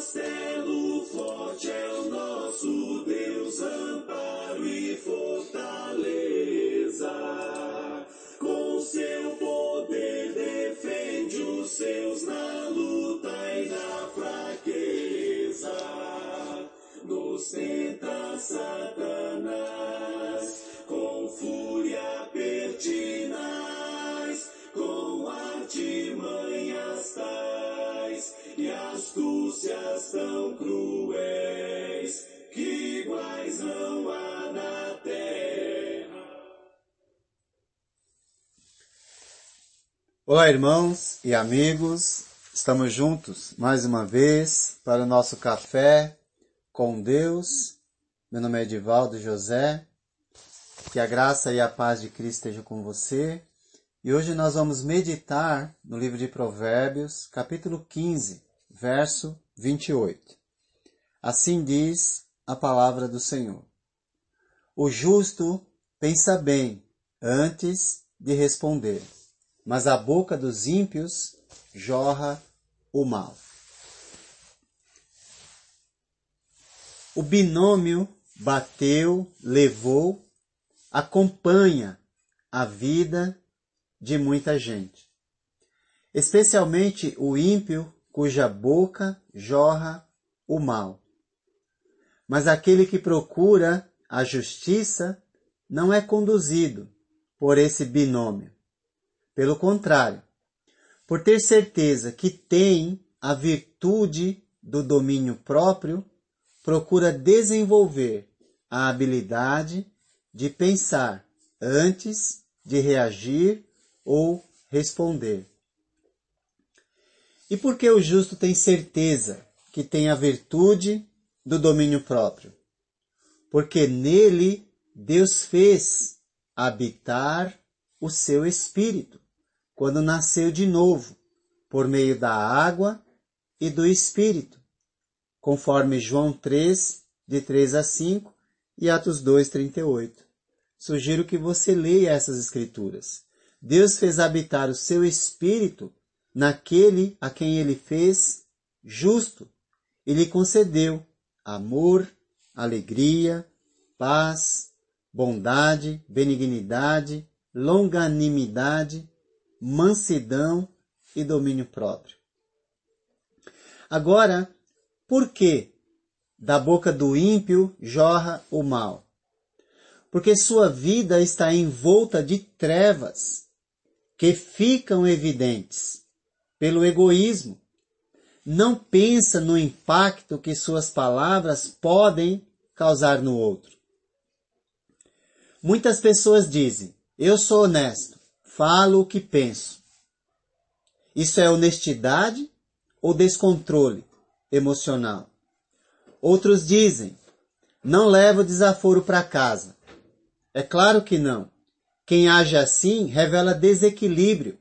castelo forte é o nosso Deus, amparo e fortaleza. Com seu poder defende os seus na luta e na fraqueza. Nos tenta Satanás Olá, irmãos e amigos, estamos juntos mais uma vez para o nosso café com Deus. Meu nome é Edivaldo José. Que a graça e a paz de Cristo estejam com você. E hoje nós vamos meditar no livro de Provérbios, capítulo 15, verso 28. Assim diz a palavra do Senhor. O justo pensa bem antes de responder, mas a boca dos ímpios jorra o mal. O binômio bateu, levou, acompanha a vida de muita gente. Especialmente o ímpio cuja boca jorra o mal. Mas aquele que procura a justiça não é conduzido por esse binômio. Pelo contrário, por ter certeza que tem a virtude do domínio próprio, procura desenvolver a habilidade de pensar antes de reagir ou responder. E por que o justo tem certeza que tem a virtude do domínio próprio? Porque nele Deus fez habitar o seu espírito quando nasceu de novo, por meio da água e do espírito, conforme João 3, de 3 a 5 e Atos 2, 38. Sugiro que você leia essas escrituras. Deus fez habitar o seu espírito naquele a quem ele fez justo e lhe concedeu amor, alegria, paz, bondade, benignidade, longanimidade, mansidão e domínio próprio. Agora, por que da boca do ímpio jorra o mal? Porque sua vida está envolta de trevas que ficam evidentes pelo egoísmo. Não pensa no impacto que suas palavras podem causar no outro. Muitas pessoas dizem: Eu sou honesto, falo o que penso. Isso é honestidade ou descontrole emocional? Outros dizem: Não levo desaforo para casa. É claro que não. Quem age assim revela desequilíbrio.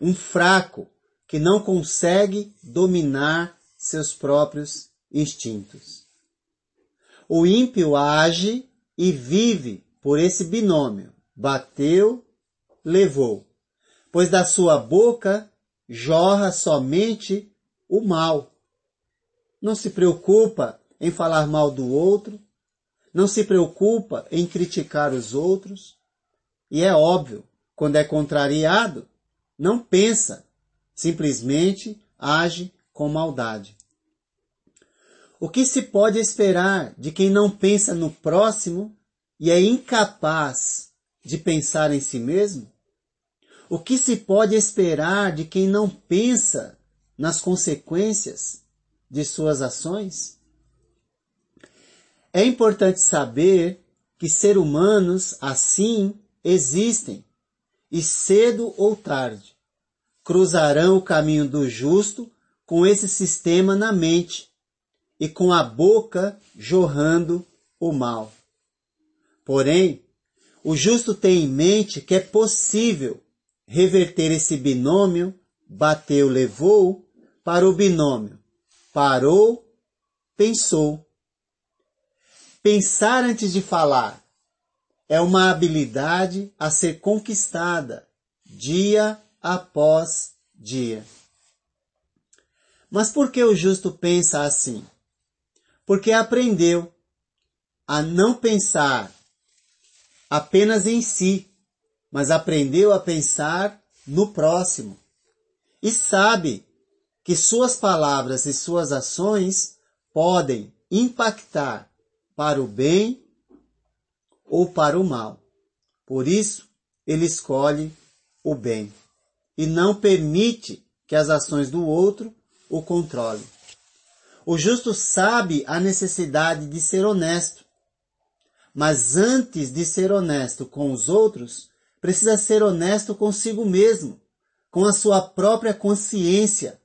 Um fraco que não consegue dominar seus próprios instintos. O ímpio age e vive por esse binômio. Bateu, levou. Pois da sua boca jorra somente o mal. Não se preocupa em falar mal do outro, não se preocupa em criticar os outros, e é óbvio, quando é contrariado, não pensa, simplesmente age com maldade. O que se pode esperar de quem não pensa no próximo e é incapaz de pensar em si mesmo? O que se pode esperar de quem não pensa nas consequências de suas ações? É importante saber que seres humanos assim existem e cedo ou tarde cruzarão o caminho do justo com esse sistema na mente e com a boca jorrando o mal. Porém, o justo tem em mente que é possível reverter esse binômio bateu, levou para o binômio parou, pensou. Pensar antes de falar é uma habilidade a ser conquistada dia após dia. Mas por que o justo pensa assim? Porque aprendeu a não pensar apenas em si, mas aprendeu a pensar no próximo. E sabe que suas palavras e suas ações podem impactar para o bem ou para o mal. Por isso, ele escolhe o bem e não permite que as ações do outro o controlem. O justo sabe a necessidade de ser honesto, mas antes de ser honesto com os outros, precisa ser honesto consigo mesmo, com a sua própria consciência,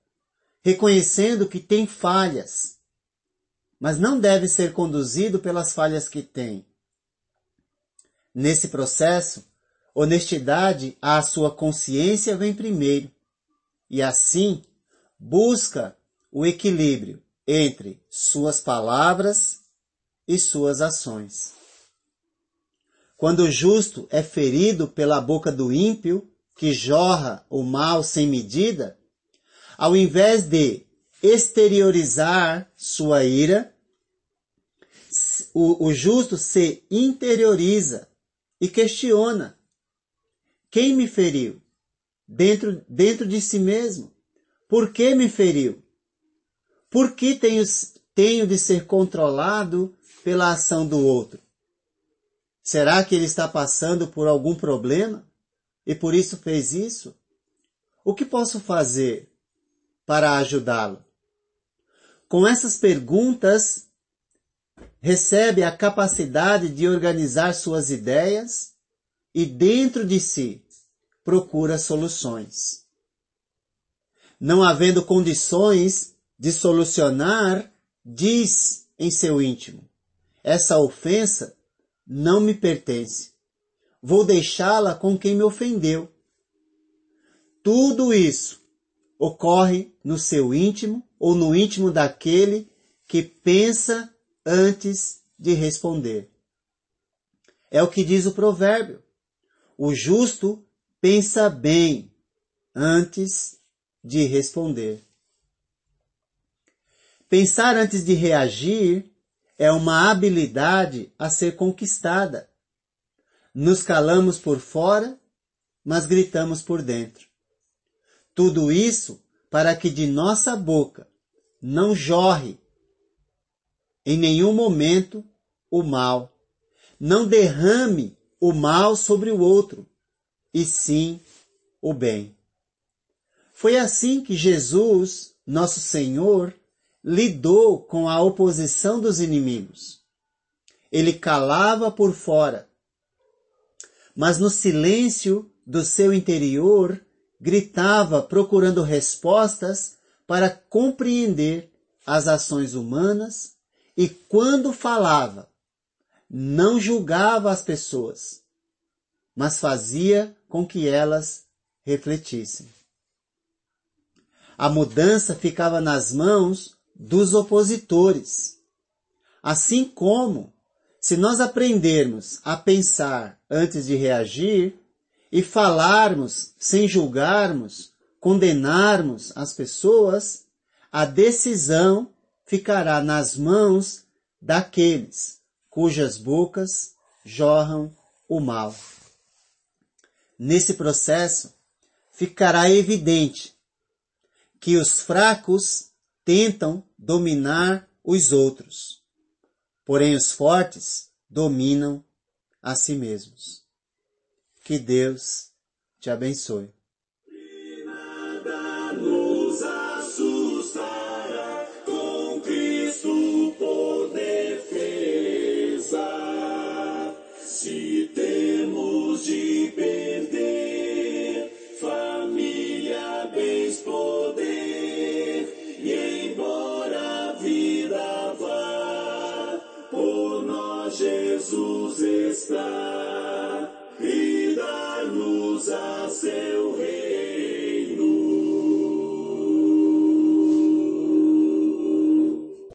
reconhecendo que tem falhas, mas não deve ser conduzido pelas falhas que tem. Nesse processo, honestidade à sua consciência vem primeiro, e assim busca o equilíbrio entre suas palavras e suas ações. Quando o justo é ferido pela boca do ímpio, que jorra o mal sem medida, ao invés de exteriorizar sua ira, o, o justo se interioriza e questiona: quem me feriu? Dentro, dentro de si mesmo. Por que me feriu? Por que tenho, tenho de ser controlado pela ação do outro? Será que ele está passando por algum problema e por isso fez isso? O que posso fazer para ajudá-lo? Com essas perguntas, recebe a capacidade de organizar suas ideias e dentro de si procura soluções. Não havendo condições de solucionar, diz em seu íntimo: essa ofensa não me pertence. Vou deixá-la com quem me ofendeu. Tudo isso ocorre no seu íntimo ou no íntimo daquele que pensa antes de responder. É o que diz o provérbio. O justo pensa bem antes de responder. Pensar antes de reagir é uma habilidade a ser conquistada. Nos calamos por fora, mas gritamos por dentro. Tudo isso para que de nossa boca não jorre em nenhum momento o mal, não derrame o mal sobre o outro, e sim o bem. Foi assim que Jesus, nosso Senhor, lidou com a oposição dos inimigos. Ele calava por fora, mas no silêncio do seu interior gritava procurando respostas para compreender as ações humanas e quando falava, não julgava as pessoas, mas fazia com que elas refletissem. A mudança ficava nas mãos dos opositores. Assim como, se nós aprendermos a pensar antes de reagir e falarmos sem julgarmos, condenarmos as pessoas, a decisão ficará nas mãos daqueles cujas bocas jorram o mal. Nesse processo, ficará evidente que os fracos tentam dominar os outros, porém os fortes dominam a si mesmos. Que Deus te abençoe.